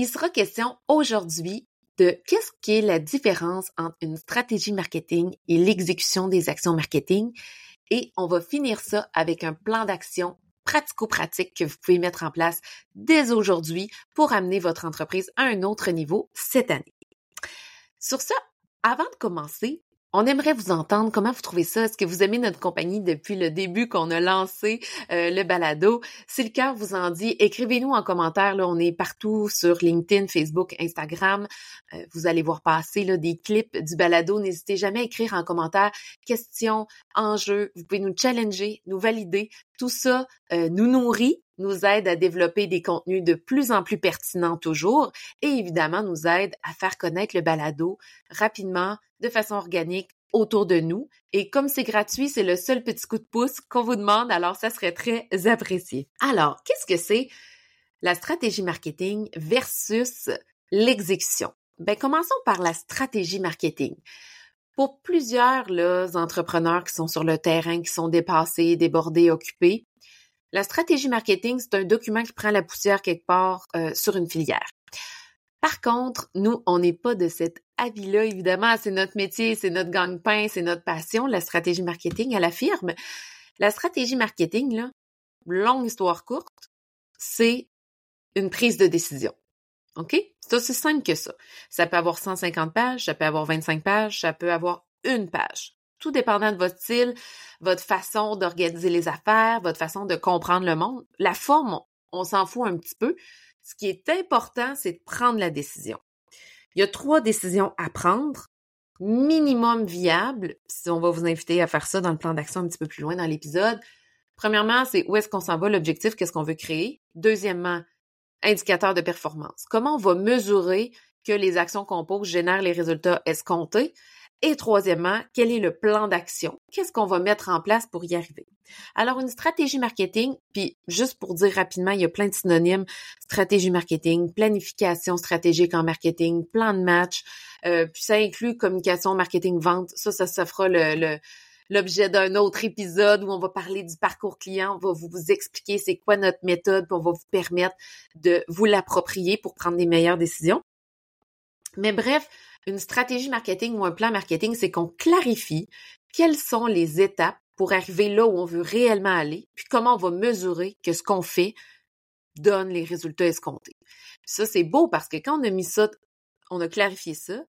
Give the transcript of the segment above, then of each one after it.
Il sera question aujourd'hui de qu'est-ce qui est la différence entre une stratégie marketing et l'exécution des actions marketing. Et on va finir ça avec un plan d'action pratico-pratique que vous pouvez mettre en place dès aujourd'hui pour amener votre entreprise à un autre niveau cette année. Sur ça, avant de commencer, on aimerait vous entendre. Comment vous trouvez ça? Est-ce que vous aimez notre compagnie depuis le début qu'on a lancé euh, le balado? Si le cœur vous en dit, écrivez-nous en commentaire. Là, on est partout sur LinkedIn, Facebook, Instagram. Euh, vous allez voir passer là, des clips du balado. N'hésitez jamais à écrire en commentaire questions, enjeux. Vous pouvez nous challenger, nous valider. Tout ça euh, nous nourrit nous aide à développer des contenus de plus en plus pertinents toujours et évidemment nous aide à faire connaître le balado rapidement, de façon organique autour de nous. Et comme c'est gratuit, c'est le seul petit coup de pouce qu'on vous demande, alors ça serait très apprécié. Alors, qu'est-ce que c'est la stratégie marketing versus l'exécution? Ben, commençons par la stratégie marketing. Pour plusieurs là, entrepreneurs qui sont sur le terrain, qui sont dépassés, débordés, occupés, la stratégie marketing, c'est un document qui prend la poussière quelque part euh, sur une filière. Par contre, nous, on n'est pas de cet avis-là, évidemment. C'est notre métier, c'est notre gang-pain, c'est notre passion, la stratégie marketing à la firme. La stratégie marketing, là, longue histoire courte, c'est une prise de décision. OK? C'est aussi simple que ça. Ça peut avoir 150 pages, ça peut avoir 25 pages, ça peut avoir une page tout dépendant de votre style, votre façon d'organiser les affaires, votre façon de comprendre le monde. La forme, on, s'en fout un petit peu. Ce qui est important, c'est de prendre la décision. Il y a trois décisions à prendre, minimum viable, si on va vous inviter à faire ça dans le plan d'action un petit peu plus loin dans l'épisode. Premièrement, c'est où est-ce qu'on s'en va, l'objectif, qu'est-ce qu'on veut créer. Deuxièmement, indicateur de performance. Comment on va mesurer que les actions qu'on pose génèrent les résultats escomptés? Et troisièmement, quel est le plan d'action? Qu'est-ce qu'on va mettre en place pour y arriver? Alors, une stratégie marketing, puis juste pour dire rapidement, il y a plein de synonymes, stratégie marketing, planification stratégique en marketing, plan de match, euh, puis ça inclut communication, marketing, vente. Ça, ça, ça fera l'objet d'un autre épisode où on va parler du parcours client, on va vous, expliquer c'est quoi notre méthode, puis on va vous permettre de vous l'approprier pour prendre des meilleures décisions. Mais bref, une stratégie marketing ou un plan marketing, c'est qu'on clarifie quelles sont les étapes pour arriver là où on veut réellement aller, puis comment on va mesurer que ce qu'on fait donne les résultats escomptés. ça, c'est beau parce que quand on a mis ça, on a clarifié ça,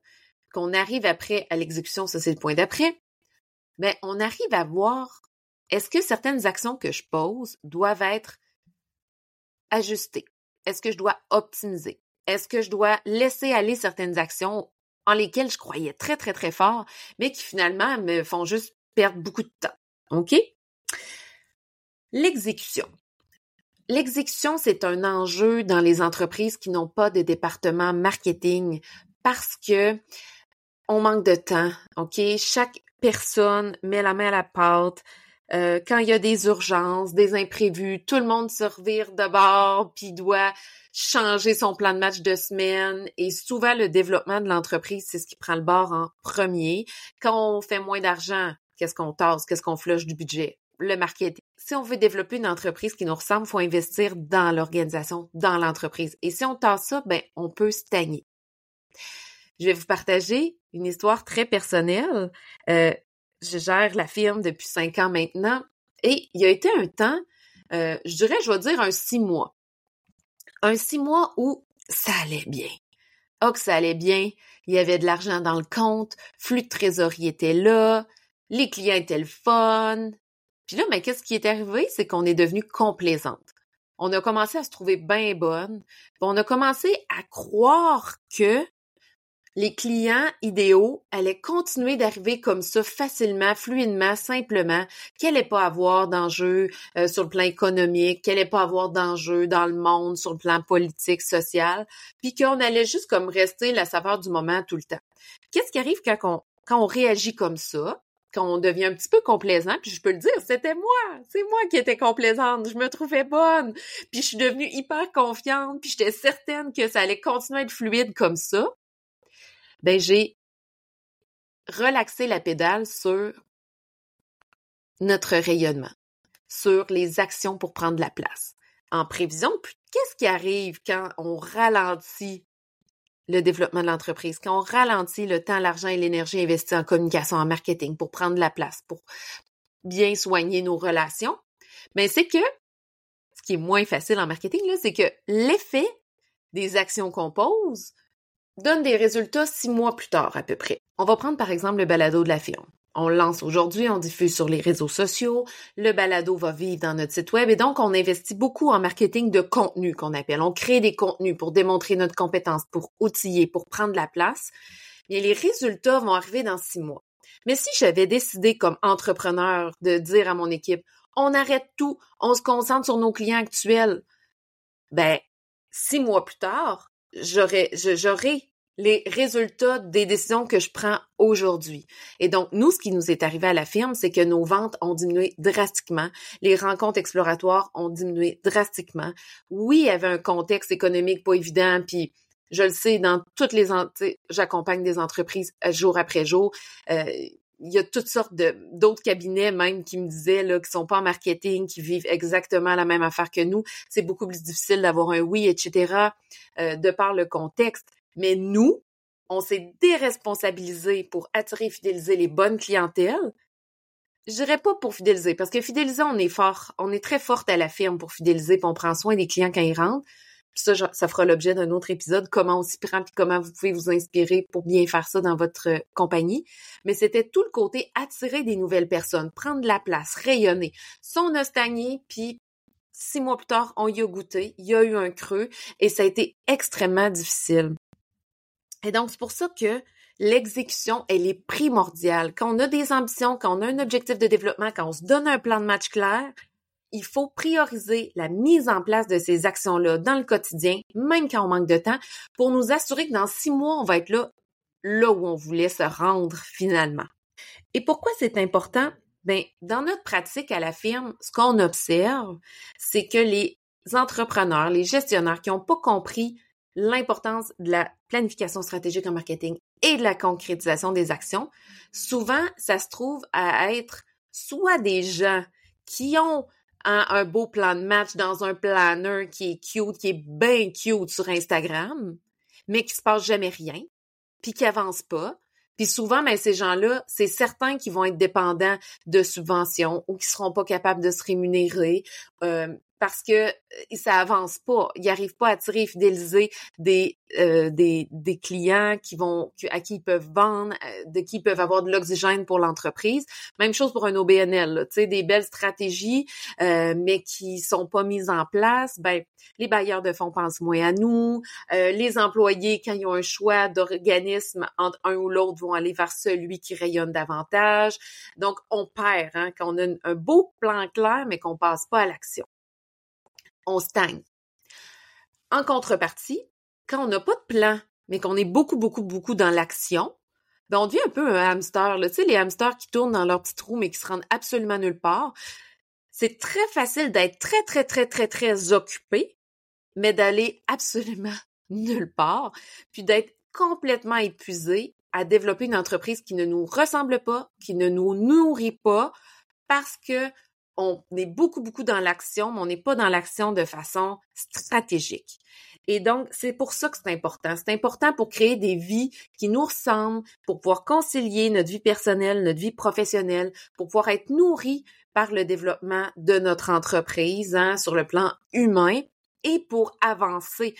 qu'on arrive après à l'exécution, ça c'est le point d'après, mais on arrive à voir est-ce que certaines actions que je pose doivent être ajustées? Est-ce que je dois optimiser? Est-ce que je dois laisser aller certaines actions en lesquelles je croyais très, très, très fort, mais qui finalement me font juste perdre beaucoup de temps. OK? L'exécution. L'exécution, c'est un enjeu dans les entreprises qui n'ont pas de département marketing parce que on manque de temps, OK? Chaque personne met la main à la pâte. Euh, quand il y a des urgences, des imprévus, tout le monde se revire de bord puis doit changer son plan de match de semaine et souvent le développement de l'entreprise, c'est ce qui prend le bord en premier. Quand on fait moins d'argent, qu'est-ce qu'on tasse, qu'est-ce qu'on flush du budget? Le marketing. Si on veut développer une entreprise qui nous ressemble, faut investir dans l'organisation, dans l'entreprise. Et si on tasse ça, ben, on peut stagner. Je vais vous partager une histoire très personnelle. Euh, je gère la firme depuis cinq ans maintenant et il y a été un temps, euh, je dirais, je vais dire un six mois un six mois où ça allait bien. Oh, que ça allait bien. Il y avait de l'argent dans le compte, flux de trésorerie était là, les clients étaient le fun. Puis là, mais qu'est-ce qui est arrivé? C'est qu'on est devenu complaisante. On a commencé à se trouver bien bonne. On a commencé à croire que les clients idéaux allaient continuer d'arriver comme ça facilement, fluidement, simplement, qu'elle n'allait pas avoir d'enjeux euh, sur le plan économique, qu'elle n'allait pas avoir d'enjeux dans le monde, sur le plan politique, social, puis qu'on allait juste comme rester la saveur du moment tout le temps. Qu'est-ce qui arrive quand on, quand on réagit comme ça? quand on devient un petit peu complaisant, puis je peux le dire, c'était moi, c'est moi qui étais complaisante, je me trouvais bonne, puis je suis devenue hyper confiante, puis j'étais certaine que ça allait continuer à être fluide comme ça ben j'ai relaxé la pédale sur notre rayonnement, sur les actions pour prendre la place, en prévision qu'est-ce qui arrive quand on ralentit le développement de l'entreprise, quand on ralentit le temps, l'argent et l'énergie investis en communication, en marketing pour prendre la place, pour bien soigner nos relations, mais c'est que ce qui est moins facile en marketing, c'est que l'effet des actions qu'on pose donne des résultats six mois plus tard à peu près. On va prendre par exemple le balado de la firme. On lance aujourd'hui, on diffuse sur les réseaux sociaux, le balado va vivre dans notre site web et donc on investit beaucoup en marketing de contenu qu'on appelle. On crée des contenus pour démontrer notre compétence, pour outiller, pour prendre la place. Et les résultats vont arriver dans six mois. Mais si j'avais décidé comme entrepreneur de dire à mon équipe, on arrête tout, on se concentre sur nos clients actuels, ben, six mois plus tard, j'aurais les résultats des décisions que je prends aujourd'hui. Et donc, nous, ce qui nous est arrivé à la firme, c'est que nos ventes ont diminué drastiquement. Les rencontres exploratoires ont diminué drastiquement. Oui, il y avait un contexte économique pas évident, puis je le sais, dans toutes les... J'accompagne des entreprises euh, jour après jour. Euh, il y a toutes sortes de d'autres cabinets même qui me disaient là qui sont pas en marketing, qui vivent exactement la même affaire que nous. C'est beaucoup plus difficile d'avoir un oui, etc. Euh, de par le contexte. Mais nous, on s'est déresponsabilisé pour attirer et fidéliser les bonnes clientèles. Je dirais pas pour fidéliser, parce que fidéliser, on est fort, on est très forte à la firme pour fidéliser, puis on prend soin des clients quand ils rentrent. ça, ça fera l'objet d'un autre épisode, comment on s'y prend, puis comment vous pouvez vous inspirer pour bien faire ça dans votre euh, compagnie. Mais c'était tout le côté attirer des nouvelles personnes, prendre la place, rayonner. Ça, on a stagné, puis six mois plus tard, on y a goûté, il y a eu un creux, et ça a été extrêmement difficile. Et donc, c'est pour ça que l'exécution, elle est primordiale. Quand on a des ambitions, quand on a un objectif de développement, quand on se donne un plan de match clair, il faut prioriser la mise en place de ces actions-là dans le quotidien, même quand on manque de temps, pour nous assurer que dans six mois, on va être là, là où on voulait se rendre finalement. Et pourquoi c'est important? Ben, dans notre pratique à la firme, ce qu'on observe, c'est que les entrepreneurs, les gestionnaires qui n'ont pas compris l'importance de la planification stratégique en marketing et de la concrétisation des actions, souvent, ça se trouve à être soit des gens qui ont un, beau plan de match dans un planner qui est cute, qui est bien cute sur Instagram, mais qui se passe jamais rien, puis qui avance pas. Puis souvent, ben, ces gens-là, c'est certains qui vont être dépendants de subventions ou qui seront pas capables de se rémunérer. Euh, parce que euh, ça avance pas. Ils n'arrivent pas à attirer et fidéliser des, euh, des, des clients qui vont à qui ils peuvent vendre, euh, de qui ils peuvent avoir de l'oxygène pour l'entreprise. Même chose pour un OBNL, tu sais, des belles stratégies, mais qui sont pas mises en place. Ben, les bailleurs de fonds pensent moins à nous. les employés, quand ils ont un choix d'organisme entre un ou l'autre, vont aller vers celui qui rayonne davantage. Donc, on perd hein, quand on a un beau plan clair, mais qu'on passe pas à l'action on stagne. En contrepartie, quand on n'a pas de plan, mais qu'on est beaucoup, beaucoup, beaucoup dans l'action, ben on devient un peu un hamster. Tu sais, les hamsters qui tournent dans leur petit trou, mais qui se rendent absolument nulle part. C'est très facile d'être très, très, très, très, très occupé, mais d'aller absolument nulle part, puis d'être complètement épuisé à développer une entreprise qui ne nous ressemble pas, qui ne nous nourrit pas, parce que on est beaucoup, beaucoup dans l'action, mais on n'est pas dans l'action de façon stratégique. Et donc, c'est pour ça que c'est important. C'est important pour créer des vies qui nous ressemblent, pour pouvoir concilier notre vie personnelle, notre vie professionnelle, pour pouvoir être nourri par le développement de notre entreprise hein, sur le plan humain et pour avancer.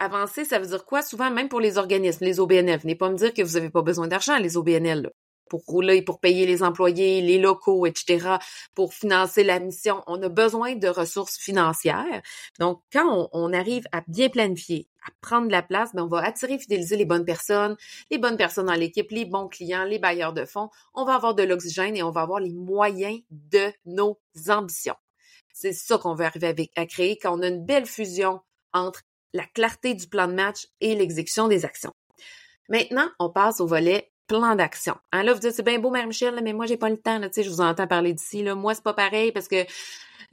Avancer, ça veut dire quoi? Souvent, même pour les organismes, les OBNF. Venez pas me dire que vous n'avez pas besoin d'argent, les OBNL pour rouler, pour payer les employés, les locaux, etc., pour financer la mission. On a besoin de ressources financières. Donc, quand on, arrive à bien planifier, à prendre la place, ben on va attirer, fidéliser les bonnes personnes, les bonnes personnes dans l'équipe, les bons clients, les bailleurs de fonds. On va avoir de l'oxygène et on va avoir les moyens de nos ambitions. C'est ça qu'on veut arriver à créer quand on a une belle fusion entre la clarté du plan de match et l'exécution des actions. Maintenant, on passe au volet plan d'action. Hein, là, vous dites, c'est bien beau, Mère Michel, mais moi, j'ai pas le temps. Là, je vous entends parler d'ici. Là. Moi, c'est pas pareil parce que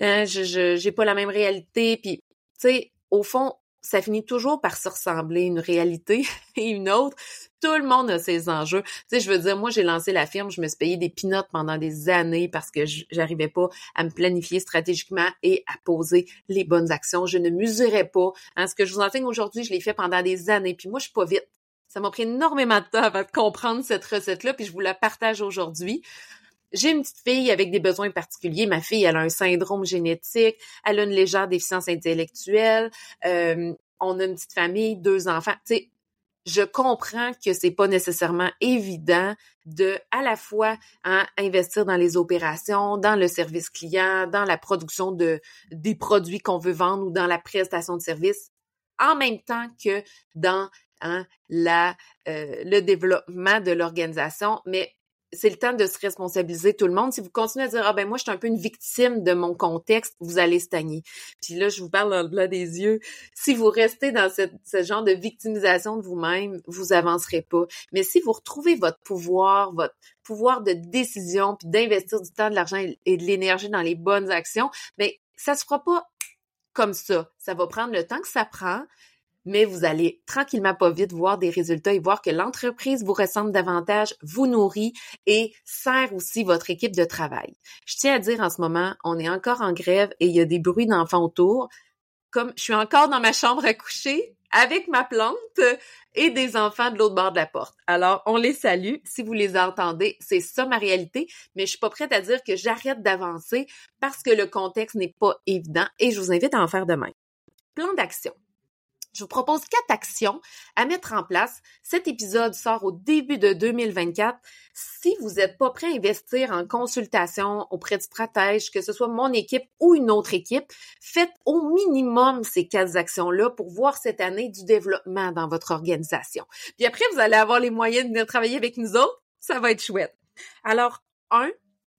euh, je j'ai pas la même réalité. Puis, tu sais, au fond, ça finit toujours par se ressembler une réalité et une autre. Tout le monde a ses enjeux. Tu sais, je veux dire, moi, j'ai lancé la firme, je me suis payé des pinottes pendant des années parce que j'arrivais pas à me planifier stratégiquement et à poser les bonnes actions. Je ne mesurais pas. Hein, ce que je vous enseigne aujourd'hui, je l'ai fait pendant des années. Puis moi, je suis pas vite. Ça m'a pris énormément de temps avant de comprendre cette recette-là, puis je vous la partage aujourd'hui. J'ai une petite fille avec des besoins particuliers. Ma fille, elle a un syndrome génétique, elle a une légère déficience intellectuelle. Euh, on a une petite famille, deux enfants. Tu sais, je comprends que c'est pas nécessairement évident de à la fois hein, investir dans les opérations, dans le service client, dans la production de des produits qu'on veut vendre ou dans la prestation de service, en même temps que dans hein, la euh, le développement de l'organisation. Mais c'est le temps de se responsabiliser tout le monde. Si vous continuez à dire ah ben moi je suis un peu une victime de mon contexte, vous allez stagner. Puis là je vous parle dans le des yeux. Si vous restez dans ce genre de victimisation de vous-même, vous avancerez pas. Mais si vous retrouvez votre pouvoir, votre pouvoir de décision, puis d'investir du temps, de l'argent et de l'énergie dans les bonnes actions, ben ça se fera pas comme ça. Ça va prendre le temps que ça prend mais vous allez tranquillement pas vite voir des résultats et voir que l'entreprise vous ressemble davantage, vous nourrit et sert aussi votre équipe de travail. Je tiens à dire en ce moment, on est encore en grève et il y a des bruits d'enfants autour. Comme je suis encore dans ma chambre à coucher avec ma plante et des enfants de l'autre bord de la porte. Alors, on les salue. Si vous les entendez, c'est ça ma réalité, mais je suis pas prête à dire que j'arrête d'avancer parce que le contexte n'est pas évident et je vous invite à en faire de même. Plan d'action. Je vous propose quatre actions à mettre en place. Cet épisode sort au début de 2024. Si vous n'êtes pas prêt à investir en consultation auprès de stratèges, que ce soit mon équipe ou une autre équipe, faites au minimum ces quatre actions-là pour voir cette année du développement dans votre organisation. Puis après, vous allez avoir les moyens de venir travailler avec nous autres. Ça va être chouette. Alors, un,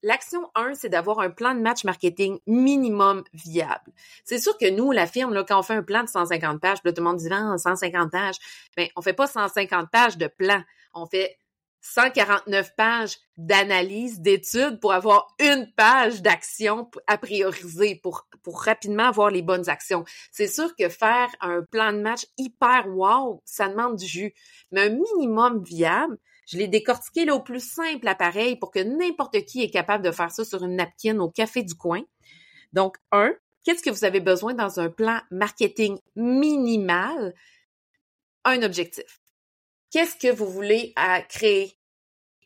L'action 1, c'est d'avoir un plan de match marketing minimum viable. C'est sûr que nous, la firme, quand on fait un plan de 150 pages, là, tout le monde dit, 150 pages. Ben, on fait pas 150 pages de plan. On fait 149 pages d'analyse, d'études pour avoir une page d'action à prioriser pour, pour rapidement avoir les bonnes actions. C'est sûr que faire un plan de match hyper wow, ça demande du jus. Mais un minimum viable, je l'ai décortiqué là, au plus simple appareil pour que n'importe qui est capable de faire ça sur une napkin au café du coin. Donc, un, qu'est-ce que vous avez besoin dans un plan marketing minimal? Un objectif. Qu'est-ce que vous voulez à créer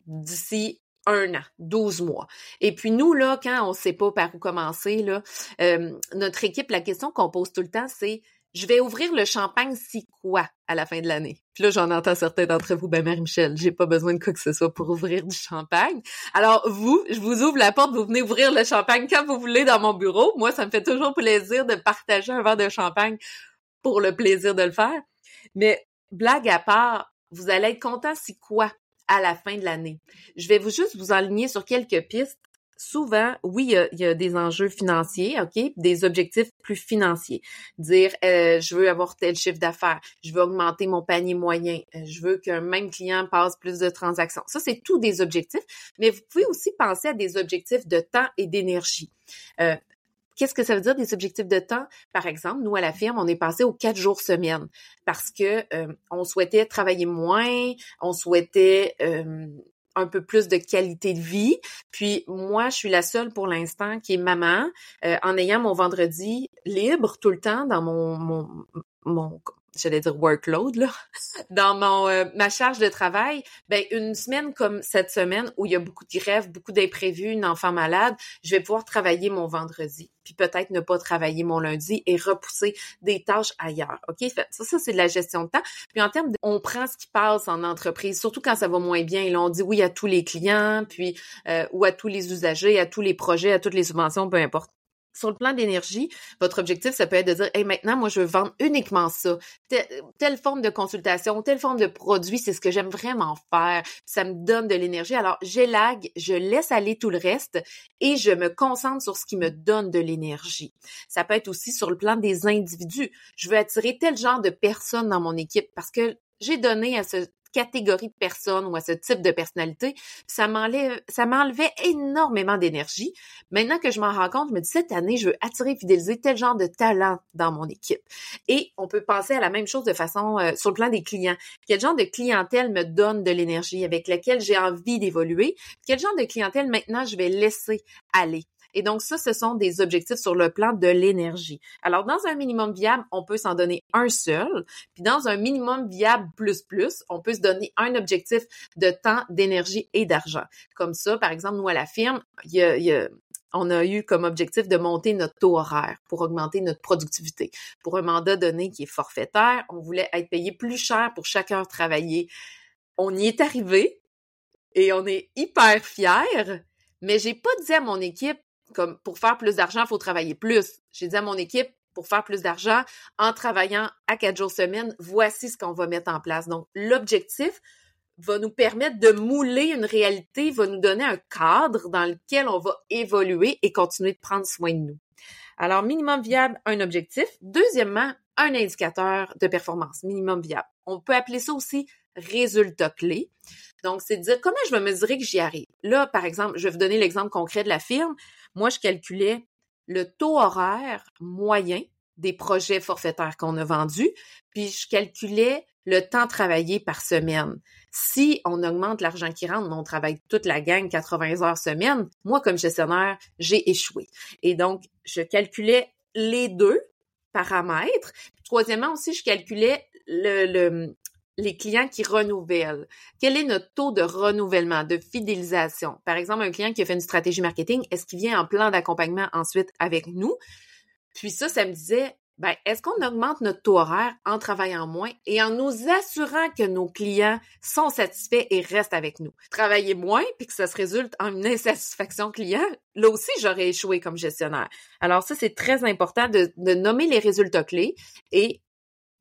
d'ici un an, 12 mois? Et puis nous, là, quand on ne sait pas par où commencer, là, euh, notre équipe, la question qu'on pose tout le temps, c'est je vais ouvrir le champagne si quoi à la fin de l'année. Puis là, j'en entends certains d'entre vous, ben Marie-Michel, j'ai pas besoin de quoi que ce soit pour ouvrir du champagne. Alors vous, je vous ouvre la porte, vous venez ouvrir le champagne quand vous voulez dans mon bureau. Moi, ça me fait toujours plaisir de partager un verre de champagne pour le plaisir de le faire. Mais blague à part, vous allez être content si quoi à la fin de l'année. Je vais vous juste vous enligner sur quelques pistes souvent, oui, il y, a, des enjeux financiers, OK, des objectifs plus financiers. Dire, euh, je veux avoir tel chiffre d'affaires, je veux augmenter mon panier moyen, euh, je veux qu'un même client passe plus de transactions. Ça, c'est tous des objectifs, mais vous pouvez aussi penser à des objectifs de temps et d'énergie. Euh, Qu'est-ce que ça veut dire des objectifs de temps? Par exemple, nous à la firme, on est passé aux quatre jours semaine parce que on souhaitait travailler moins, on souhaitait un peu plus de qualité de vie. Puis moi, je suis la seule pour l'instant qui est maman, euh, en ayant mon vendredi libre tout le temps dans mon, mon, mon j'allais dire workload là, dans mon euh, ma charge de travail, ben une semaine comme cette semaine où il y a beaucoup de grèves, beaucoup d'imprévus, une enfant malade, je vais pouvoir travailler mon vendredi, puis peut-être ne pas travailler mon lundi et repousser des tâches ailleurs. OK, ça ça c'est de la gestion de temps. Puis en termes de, on prend ce qui passe en entreprise, surtout quand ça va moins bien, et là, on dit oui à tous les clients, puis euh, ou à tous les usagers, à tous les projets, à toutes les subventions, peu importe sur le plan d'énergie, votre objectif, ça peut être de dire, hey, maintenant, moi, je veux vendre uniquement ça. Telle, forme de consultation, telle forme de produit, c'est ce que j'aime vraiment faire. Ça me donne de l'énergie. Alors, j'élague, je laisse aller tout le reste et je me concentre sur ce qui me donne de l'énergie. Ça peut être aussi sur le plan des individus. Je veux attirer tel genre de personnes dans mon équipe parce que j'ai donné à ce catégorie de personnes ou à ce type de personnalité. Ça m'enlève, ça m'enlevait énormément d'énergie. Maintenant que je m'en rends compte, je me dis cette année, je veux attirer, fidéliser tel genre de talent dans mon équipe. Et on peut penser à la même chose de façon euh, sur le plan des clients. Quel genre de clientèle me donne de l'énergie avec laquelle j'ai envie d'évoluer? Quel genre de clientèle maintenant je vais laisser aller? Et donc, ça, ce sont des objectifs sur le plan de l'énergie. Alors, dans un minimum viable, on peut s'en donner un seul. Puis dans un minimum viable plus plus, on peut se donner un objectif de temps, d'énergie et d'argent. Comme ça, par exemple, nous, à la firme, il y a, on a eu comme objectif de monter notre taux horaire pour augmenter notre productivité. Pour un mandat donné qui est forfaitaire, on voulait être payé plus cher pour chaque heure travaillée. On y est arrivé et on est hyper fiers, mais j'ai pas dit à mon équipe, comme pour faire plus d'argent, il faut travailler plus. J'ai dit à mon équipe, pour faire plus d'argent, en travaillant à quatre jours semaine, voici ce qu'on va mettre en place. Donc, l'objectif va nous permettre de mouler une réalité, va nous donner un cadre dans lequel on va évoluer et continuer de prendre soin de nous. Alors, minimum viable, un objectif. Deuxièmement, un indicateur de performance, minimum viable. On peut appeler ça aussi résultat clé. Donc, c'est de dire comment je vais mesurer que j'y arrive. Là, par exemple, je vais vous donner l'exemple concret de la firme. Moi, je calculais le taux horaire moyen des projets forfaitaires qu'on a vendus, puis je calculais le temps travaillé par semaine. Si on augmente l'argent qui rentre, on travaille toute la gang 80 heures semaine, moi, comme gestionnaire, j'ai échoué. Et donc, je calculais les deux paramètres. Troisièmement aussi, je calculais le, les clients qui renouvellent? Quel est notre taux de renouvellement, de fidélisation? Par exemple, un client qui a fait une stratégie marketing, est-ce qu'il vient en plan d'accompagnement ensuite avec nous? Puis ça, ça me disait, ben, est-ce qu'on augmente notre taux horaire en travaillant moins et en nous assurant que nos clients sont satisfaits et restent avec nous? Travailler moins puis que ça se résulte en une insatisfaction client, là aussi, j'aurais échoué comme gestionnaire. Alors ça, c'est très important de, de nommer les résultats clés et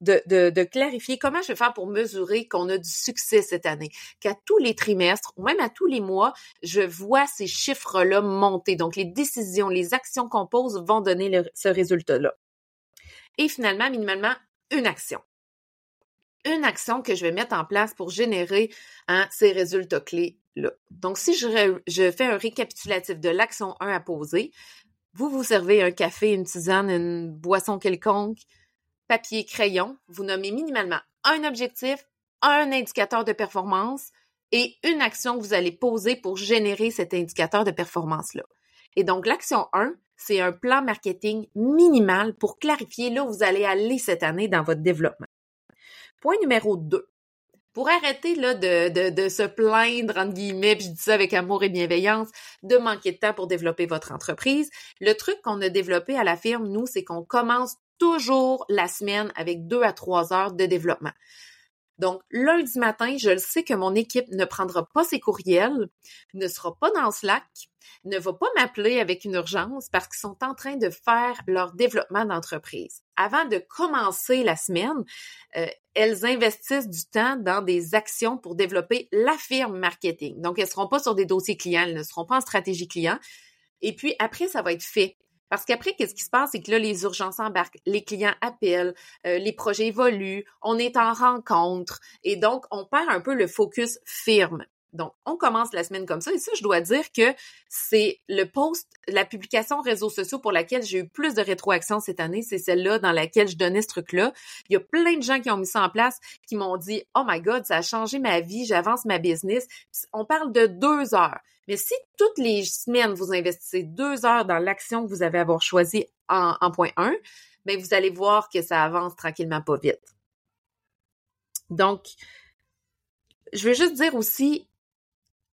de, de, clarifier comment je vais faire pour mesurer qu'on a du succès cette année, qu'à tous les trimestres ou même à tous les mois, je vois ces chiffres-là monter. Donc, les décisions, les actions qu'on pose vont donner ce résultat-là. Et finalement, minimalement, une action. Une action que je vais mettre en place pour générer hein, ces résultats clés-là. Donc, si je, je fais un récapitulatif de l'action 1 à poser, vous vous servez un café, une tisane, une boisson quelconque, papier, crayon, vous nommez minimalement un objectif, un indicateur de performance et une action que vous allez poser pour générer cet indicateur de performance-là. Et donc, l'action 1, c'est un plan marketing minimal pour clarifier là où vous allez aller cette année dans votre développement. Point numéro 2. Pour arrêter là, de, se plaindre, entre guillemets, puis je dis ça avec amour et bienveillance, de manquer de temps pour développer votre entreprise, le truc qu'on a développé à la firme, nous, c'est qu'on commence toujours la semaine avec deux à trois heures de développement. Donc, lundi matin, je le sais que mon équipe ne prendra pas ses courriels, ne sera pas dans Slack, ne va pas m'appeler avec une urgence parce qu'ils sont en train de faire leur développement d'entreprise. Avant de commencer la semaine, euh, elles investissent du temps dans des actions pour développer la firme marketing. Donc, elles ne seront pas sur des dossiers clients, elles ne seront pas en stratégie client. Et puis, après, ça va être fait. Parce qu'après, qu'est-ce qui se passe? C'est que là, les urgences embarquent, les clients appellent, euh, les projets évoluent, on est en rencontre et donc on perd un peu le focus firme. Donc, on commence la semaine comme ça. Et ça, je dois dire que c'est le post, la publication réseaux sociaux pour laquelle j'ai eu plus de rétroaction cette année. C'est celle-là dans laquelle je donnais ce truc-là. Il y a plein de gens qui ont mis ça en place, qui m'ont dit, oh my God, ça a changé ma vie, j'avance ma business. on parle de deux heures. Mais si toutes les semaines, vous investissez deux heures dans l'action que vous avez avoir choisie en, en point 1, bien, vous allez voir que ça avance tranquillement pas vite. Donc, je veux juste dire aussi,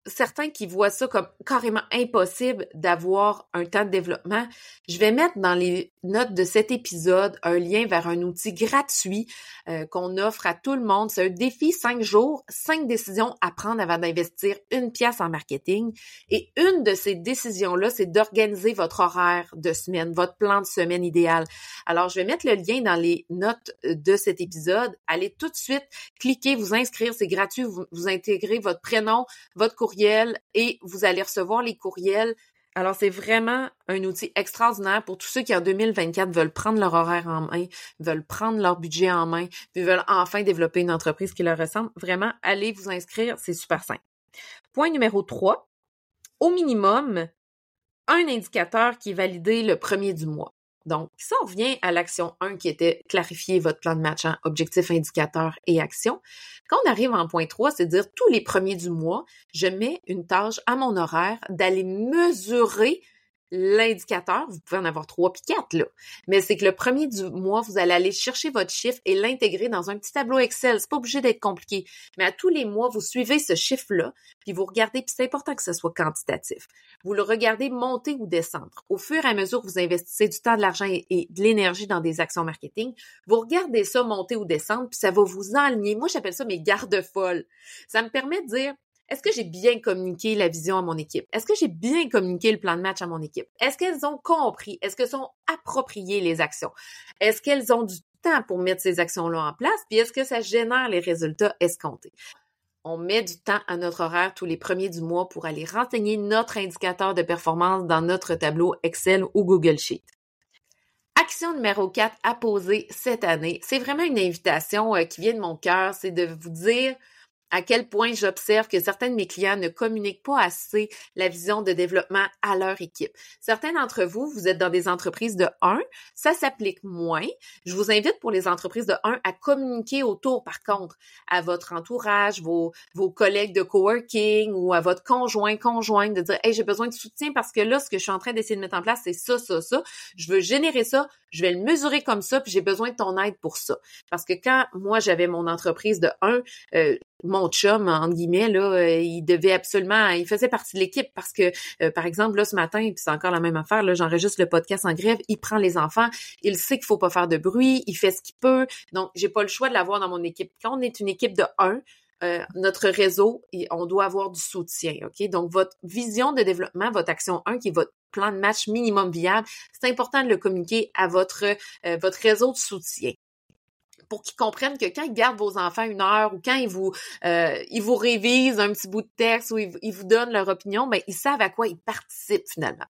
certains qui voient ça comme carrément impossible d'avoir un temps de développement, je vais mettre dans les notes de cet épisode un lien vers un outil gratuit euh, qu'on offre à tout le monde. C'est un défi cinq jours, cinq décisions à prendre avant d'investir une pièce en marketing. Et une de ces décisions-là, c'est d'organiser votre horaire de semaine, votre plan de semaine idéal. Alors, je vais mettre le lien dans les notes de cet épisode. Allez tout de suite, cliquez, vous inscrire, c'est gratuit, vous, intégrez votre prénom, votre et vous allez recevoir les courriels Alors, c'est vraiment un outil extraordinaire pour tous ceux qui, en 2024, veulent prendre leur horaire en main, veulent prendre leur budget en main, puis veulent enfin développer une entreprise qui leur ressemble. Vraiment, allez vous inscrire, c'est super simple. Point numéro 3. Au minimum, un indicateur qui est validé le premier du mois. Donc, ça, on revient à l'action 1 qui était clarifier votre plan de match en objectif, indicateur et action. Quand on arrive en point 3, c'est dire tous les premiers du mois, je mets une tâche à mon horaire d'aller mesurer l'indicateur, vous pouvez en avoir trois puis quatre, là. Mais c'est que le premier du mois, vous allez aller chercher votre chiffre et l'intégrer dans un petit tableau Excel. C'est pas obligé d'être compliqué. Mais à tous les mois, vous suivez ce chiffre-là, puis vous regardez, puis c'est important que ce soit quantitatif. Vous le regardez monter ou descendre. Au fur et à mesure que vous investissez du temps, de l'argent et, de l'énergie dans des actions marketing, vous regardez ça monter ou descendre, puis ça va vous enligner. Moi, j'appelle ça mes gardes-folles. Ça me permet de dire, est-ce que j'ai bien communiqué la vision à mon équipe? Est-ce que j'ai bien communiqué le plan de match à mon équipe? Est-ce qu'elles ont compris? Est-ce qu'elles sont appropriées les actions? Est-ce qu'elles ont du temps pour mettre ces actions-là en place? Puis est-ce que ça génère les résultats escomptés? On met du temps à notre horaire tous les premiers du mois pour aller renseigner notre indicateur de performance dans notre tableau Excel ou Google Sheet. Action numéro 4 à poser cette année. C'est vraiment une invitation euh, qui vient de mon cœur. C'est de vous dire, à quel point j'observe que certains de mes clients ne communiquent pas assez la vision de développement à leur équipe. Certains d'entre vous, vous êtes dans des entreprises de 1, ça s'applique moins. Je vous invite pour les entreprises de 1 à communiquer autour, par contre, à votre entourage, vos, vos collègues de coworking ou à votre conjoint, conjointe, de dire, hey, j'ai besoin de soutien parce que là, ce que je suis en train d'essayer de mettre en place, c'est ça, ça, ça. Je veux générer ça, je vais le mesurer comme ça, puis j'ai besoin de ton aide pour ça. Parce que quand moi, j'avais mon entreprise de 1, euh, mon chum, entre guillemets, là, euh, il devait absolument, il faisait partie de l'équipe parce que, euh, par exemple, là, ce matin, puis c'est encore la même affaire, là, j'enregistre le podcast en grève, il prend les enfants, il sait qu'il faut pas faire de bruit, il fait ce qu'il peut, donc j'ai pas le choix de l'avoir dans mon équipe. Quand on est une équipe de un, euh, notre réseau, on doit avoir du soutien, OK? Donc, votre vision de développement, votre action 1, qui est votre plan de match minimum viable, c'est important de le communiquer à votre, votre réseau de soutien pour qu'ils comprennent que quand ils gardent vos enfants une heure ou quand ils vous euh, ils vous révisent un petit bout de texte ou ils, vous donnent leur opinion, ben ils savent à quoi ils participent finalement.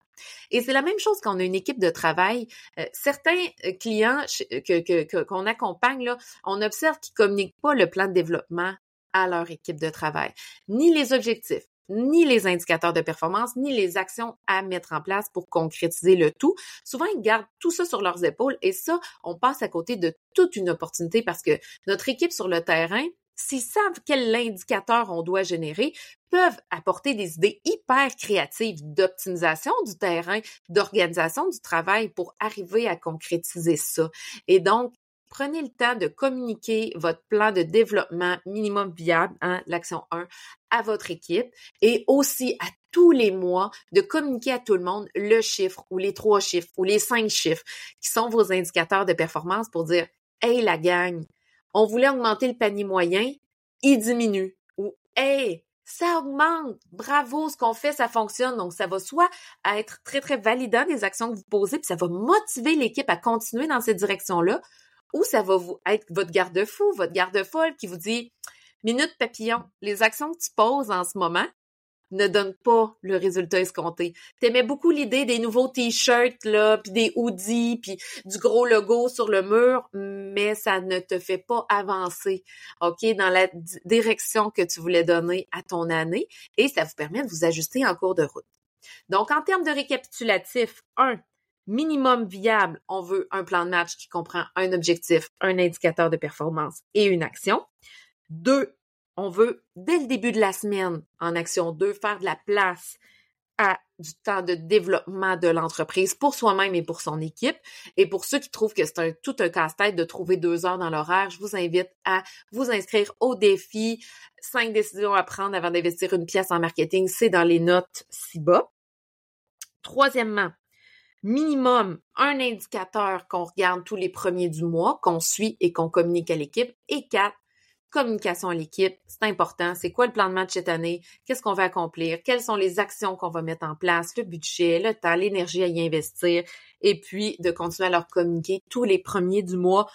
Et c'est la même chose quand on a une équipe de travail. Euh, certains euh, clients que qu'on accompagne là, on observe qu'ils communiquent pas le plan de développement à leur équipe de travail, ni les objectifs, ni les indicateurs de performance, ni les actions à mettre en place pour concrétiser le tout. Souvent, ils gardent tout ça sur leurs épaules et ça, on passe à côté de toute une opportunité parce que notre équipe sur le terrain, s'ils savent quel indicateur on doit générer, peuvent apporter des idées hyper créatives d'optimisation du terrain, d'organisation du travail pour arriver à concrétiser ça. Et donc, prenez le temps de communiquer votre plan de développement minimum viable, hein, l'action 1, à votre équipe et aussi à tous les mois de communiquer à tout le monde le chiffre ou les trois chiffres ou les cinq chiffres qui sont vos indicateurs de performance pour dire Hey la gang, on voulait augmenter le panier moyen, il diminue. Ou Hey, ça augmente. Bravo, ce qu'on fait, ça fonctionne. Donc, ça va soit être très, très validant des actions que vous posez, puis ça va motiver l'équipe à continuer dans cette direction-là, ou ça va vous être votre garde-fou, votre garde-folle qui vous dit Minute papillon, les actions que tu poses en ce moment ne donnent pas le résultat escompté. T'aimais beaucoup l'idée des nouveaux t-shirts, là, puis des hoodies, puis du gros logo sur le mur, mais ça ne te fait pas avancer, OK, dans la direction que tu voulais donner à ton année, et ça vous permet de vous ajuster en cours de route. Donc, en termes de récapitulatif, un, minimum viable, on veut un plan de match qui comprend un objectif, un indicateur de performance et une action. Deux, on veut, dès le début de la semaine, en action 2, faire de la place à du temps de développement de l'entreprise pour soi-même et pour son équipe. Et pour ceux qui trouvent que c'est un, tout un casse-tête de trouver deux heures dans l'horaire, je vous invite à vous inscrire au défi cinq décisions à prendre avant d'investir une pièce en marketing. C'est dans les notes ci-bas. Troisièmement, minimum un indicateur qu'on regarde tous les premiers du mois, qu'on suit et qu'on communique à l'équipe. Et quatre, communication à l'équipe, c'est important. C'est quoi le plan de match cette année? Qu'est-ce qu'on va accomplir? Quelles sont les actions qu'on va mettre en place? Le budget, le temps, l'énergie à y investir. Et puis, de continuer à leur communiquer tous les premiers du mois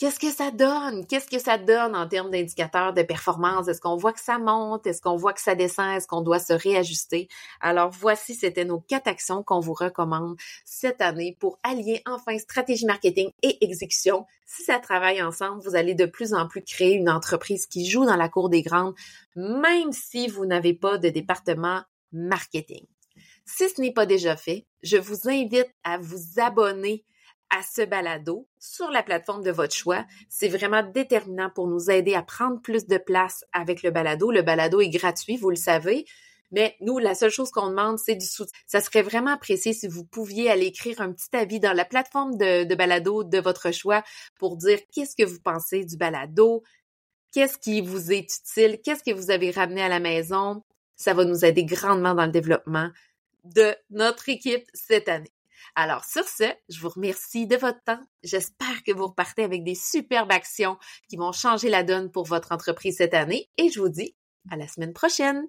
qu'est-ce que ça donne? Qu'est-ce que ça donne en termes d'indicateurs de performance? Est-ce qu'on voit que ça monte? Est-ce qu'on voit que ça descend? Est-ce qu'on doit se réajuster? Alors voici, c'était nos quatre actions qu'on vous recommande cette année pour allier enfin stratégie marketing et exécution. Si ça travaille ensemble, vous allez de plus en plus créer une entreprise qui joue dans la cour des grandes, même si vous n'avez pas de département marketing. Si ce n'est pas déjà fait, je vous invite à vous abonner à ce balado sur la plateforme de votre choix. C'est vraiment déterminant pour nous aider à prendre plus de place avec le balado. Le balado est gratuit, vous le savez. Mais nous, la seule chose qu'on demande, c'est du soutien. Ça serait vraiment apprécié si vous pouviez aller écrire un petit avis dans la plateforme de, balado de votre choix pour dire qu'est-ce que vous pensez du balado, qu'est-ce qui vous est utile, qu'est-ce que vous avez ramené à la maison. Ça va nous aider grandement dans le développement de notre équipe cette année. Alors sur ce, je vous remercie de votre temps. J'espère que vous repartez avec des superbes actions qui vont changer la donne pour votre entreprise cette année et je vous dis à la semaine prochaine.